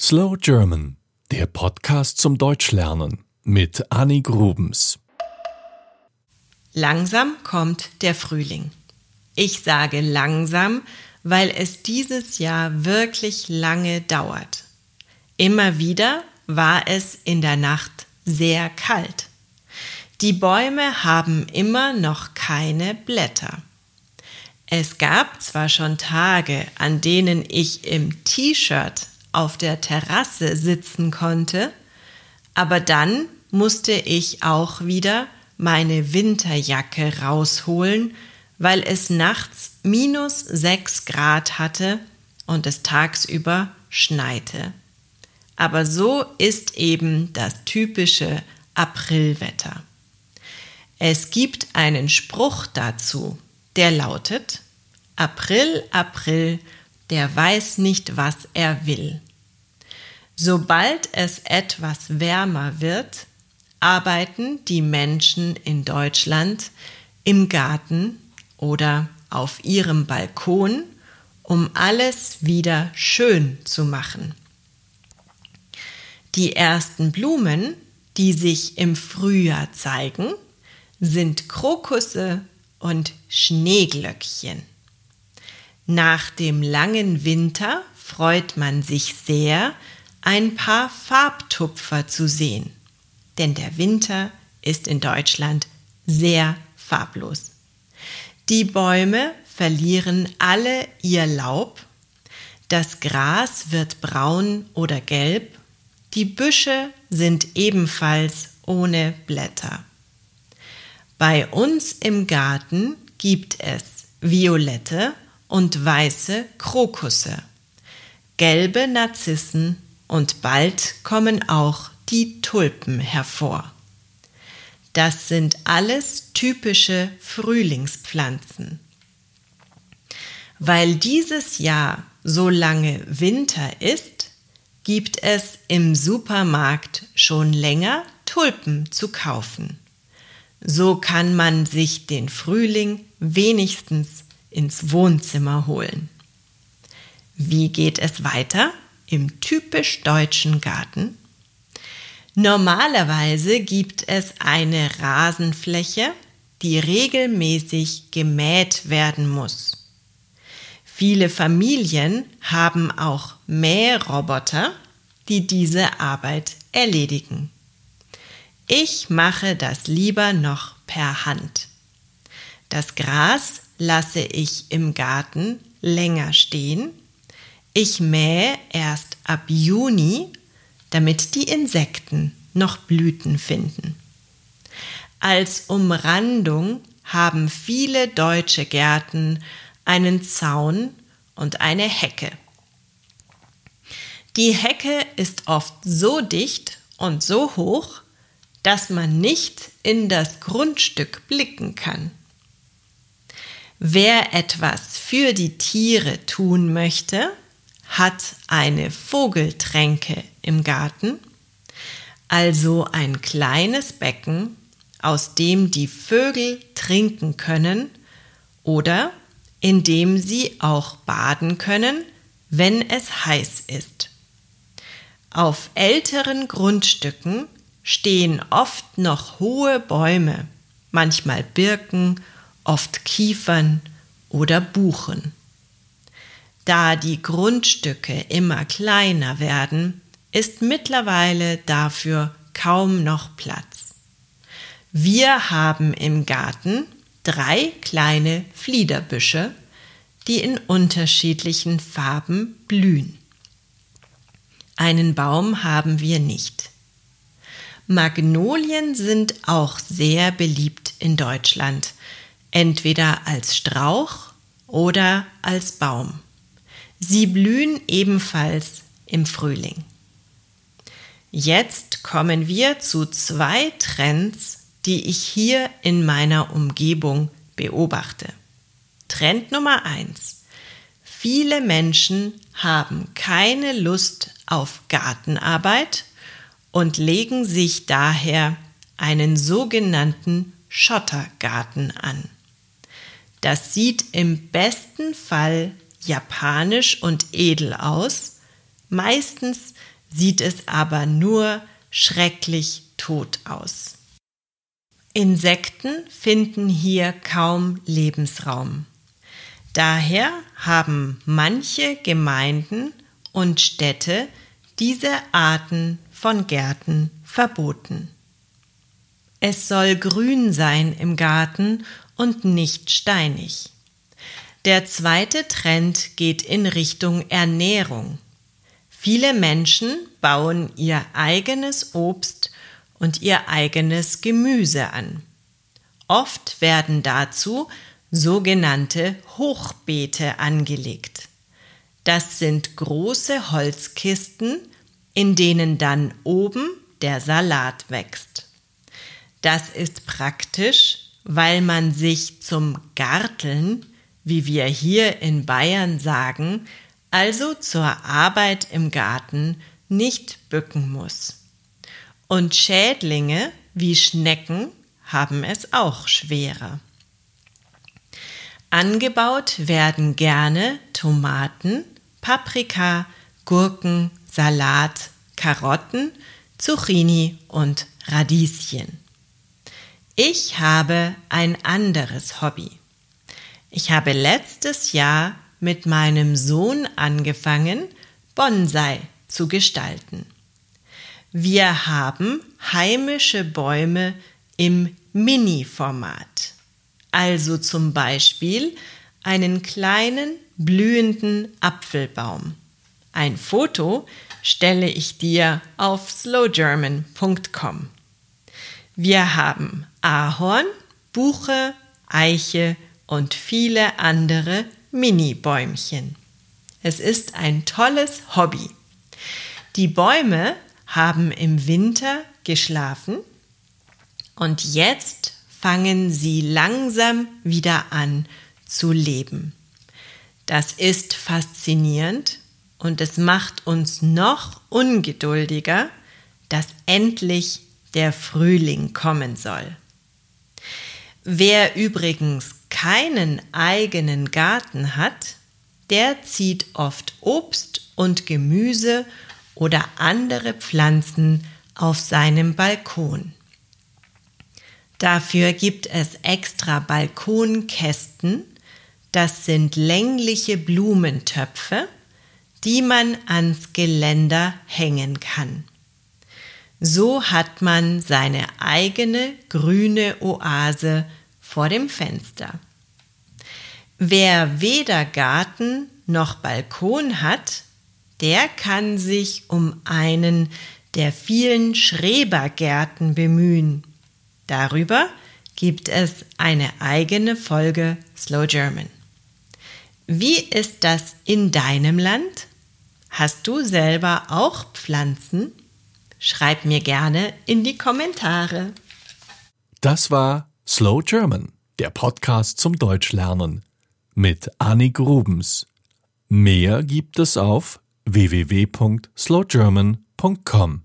Slow German, der Podcast zum Deutschlernen mit Annie Grubens. Langsam kommt der Frühling. Ich sage langsam, weil es dieses Jahr wirklich lange dauert. Immer wieder war es in der Nacht sehr kalt. Die Bäume haben immer noch keine Blätter. Es gab zwar schon Tage, an denen ich im T-Shirt auf der Terrasse sitzen konnte, aber dann musste ich auch wieder meine Winterjacke rausholen, weil es nachts minus sechs Grad hatte und es tagsüber schneite. Aber so ist eben das typische Aprilwetter. Es gibt einen Spruch dazu, der lautet April, April, der weiß nicht, was er will. Sobald es etwas wärmer wird, arbeiten die Menschen in Deutschland im Garten oder auf ihrem Balkon, um alles wieder schön zu machen. Die ersten Blumen, die sich im Frühjahr zeigen, sind Krokusse und Schneeglöckchen. Nach dem langen Winter freut man sich sehr, ein paar Farbtupfer zu sehen, denn der Winter ist in Deutschland sehr farblos. Die Bäume verlieren alle ihr Laub, das Gras wird braun oder gelb, die Büsche sind ebenfalls ohne Blätter. Bei uns im Garten gibt es violette und weiße Krokusse, gelbe Narzissen und bald kommen auch die Tulpen hervor. Das sind alles typische Frühlingspflanzen. Weil dieses Jahr so lange Winter ist, gibt es im Supermarkt schon länger Tulpen zu kaufen. So kann man sich den Frühling wenigstens ins Wohnzimmer holen. Wie geht es weiter im typisch deutschen Garten? Normalerweise gibt es eine Rasenfläche, die regelmäßig gemäht werden muss. Viele Familien haben auch Mähroboter, die diese Arbeit erledigen. Ich mache das lieber noch per Hand. Das Gras lasse ich im Garten länger stehen. Ich mähe erst ab Juni, damit die Insekten noch Blüten finden. Als Umrandung haben viele deutsche Gärten einen Zaun und eine Hecke. Die Hecke ist oft so dicht und so hoch, dass man nicht in das Grundstück blicken kann. Wer etwas für die Tiere tun möchte, hat eine Vogeltränke im Garten, also ein kleines Becken, aus dem die Vögel trinken können oder in dem sie auch baden können, wenn es heiß ist. Auf älteren Grundstücken stehen oft noch hohe Bäume, manchmal Birken, oft Kiefern oder Buchen. Da die Grundstücke immer kleiner werden, ist mittlerweile dafür kaum noch Platz. Wir haben im Garten drei kleine Fliederbüsche, die in unterschiedlichen Farben blühen. Einen Baum haben wir nicht. Magnolien sind auch sehr beliebt in Deutschland, entweder als Strauch oder als Baum. Sie blühen ebenfalls im Frühling. Jetzt kommen wir zu zwei Trends, die ich hier in meiner Umgebung beobachte. Trend Nummer eins: Viele Menschen haben keine Lust auf Gartenarbeit und legen sich daher einen sogenannten Schottergarten an. Das sieht im besten Fall japanisch und edel aus, Meistens sieht es aber nur schrecklich tot aus. Insekten finden hier kaum Lebensraum. Daher haben manche Gemeinden und Städte diese Arten von Gärten verboten. Es soll grün sein im Garten und nicht steinig. Der zweite Trend geht in Richtung Ernährung. Viele Menschen bauen ihr eigenes Obst und ihr eigenes Gemüse an. Oft werden dazu sogenannte Hochbeete angelegt. Das sind große Holzkisten, in denen dann oben der Salat wächst. Das ist praktisch, weil man sich zum Garteln, wie wir hier in Bayern sagen, also zur Arbeit im Garten nicht bücken muss. Und Schädlinge wie Schnecken haben es auch schwerer. Angebaut werden gerne Tomaten, Paprika, Gurken, Salat, Karotten, Zucchini und Radieschen. Ich habe ein anderes Hobby. Ich habe letztes Jahr mit meinem Sohn angefangen, Bonsai zu gestalten. Wir haben heimische Bäume im Mini-Format, also zum Beispiel einen kleinen blühenden Apfelbaum. Ein Foto stelle ich dir auf slowgerman.com. Wir haben Ahorn, Buche, Eiche und viele andere Mini-Bäumchen. Es ist ein tolles Hobby. Die Bäume haben im Winter geschlafen und jetzt fangen sie langsam wieder an zu leben. Das ist faszinierend und es macht uns noch ungeduldiger, dass endlich der Frühling kommen soll. Wer übrigens keinen eigenen Garten hat, der zieht oft Obst und Gemüse oder andere Pflanzen auf seinem Balkon. Dafür gibt es extra Balkonkästen, das sind längliche Blumentöpfe, die man ans Geländer hängen kann. So hat man seine eigene grüne Oase vor dem Fenster. Wer weder Garten noch Balkon hat, der kann sich um einen der vielen Schrebergärten bemühen. Darüber gibt es eine eigene Folge Slow German. Wie ist das in deinem Land? Hast du selber auch Pflanzen? Schreib mir gerne in die Kommentare. Das war Slow German, der Podcast zum Deutschlernen mit Annik Rubens. Mehr gibt es auf www.slowgerman.com.